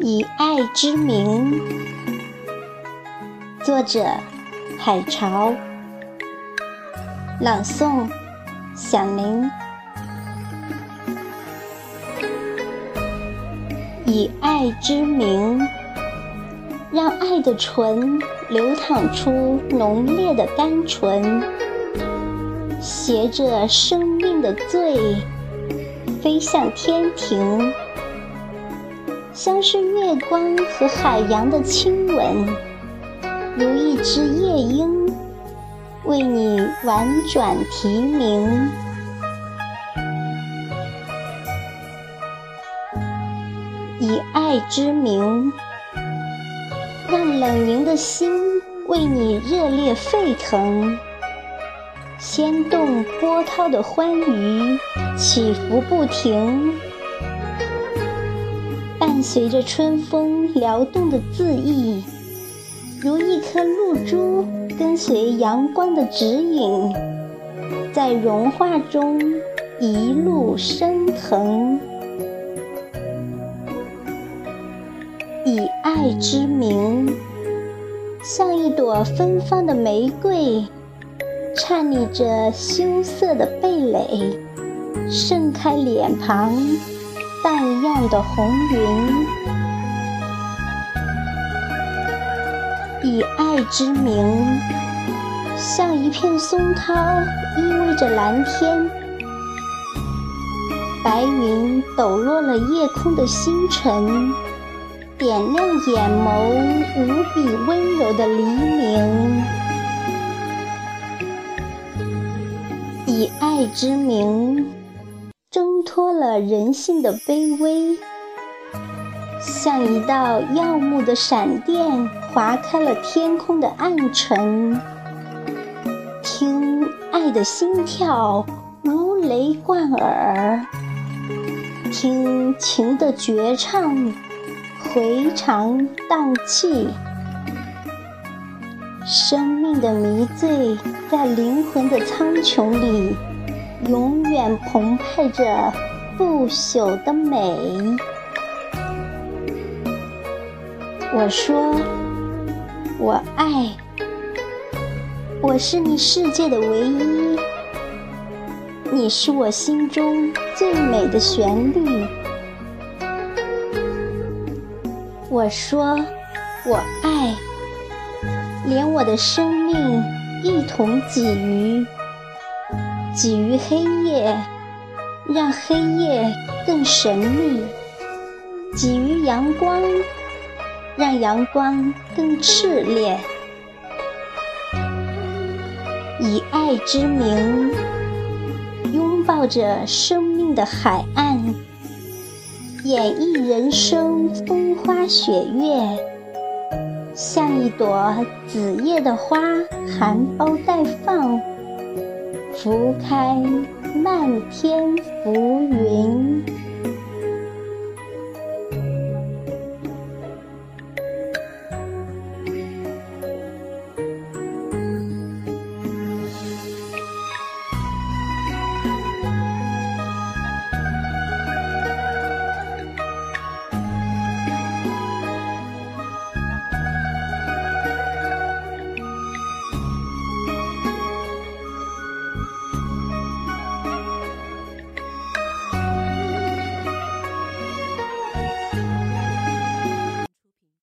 以爱之名，作者：海潮，朗诵：响铃。以爱之名，让爱的醇流淌出浓烈的甘醇，携着生命的醉，飞向天庭。像是月光和海洋的亲吻，如一只夜莺为你婉转啼鸣。以爱之名，让冷凝的心为你热烈沸腾，掀动波涛的欢愉，起伏不停。随着春风撩动的字意，如一颗露珠，跟随阳光的指引，在融化中一路升腾。以爱之名，像一朵芬芳的玫瑰，颤栗着羞涩的蓓蕾，盛开脸庞。淡漾的红云，以爱之名，像一片松涛，依偎着蓝天。白云抖落了夜空的星辰，点亮眼眸无比温柔的黎明。以爱之名。脱了人性的卑微，像一道耀目的闪电，划开了天空的暗沉。听爱的心跳如雷贯耳，听情的绝唱回肠荡气。生命的迷醉在灵魂的苍穹里。永远澎湃着不朽的美。我说，我爱，我是你世界的唯一，你是我心中最美的旋律。我说，我爱，连我的生命一同给予。给予黑夜，让黑夜更神秘；给予阳光，让阳光更炽烈。以爱之名，拥抱着生命的海岸，演绎人生风花雪月，像一朵紫叶的花，含苞待放。拂开漫天浮云。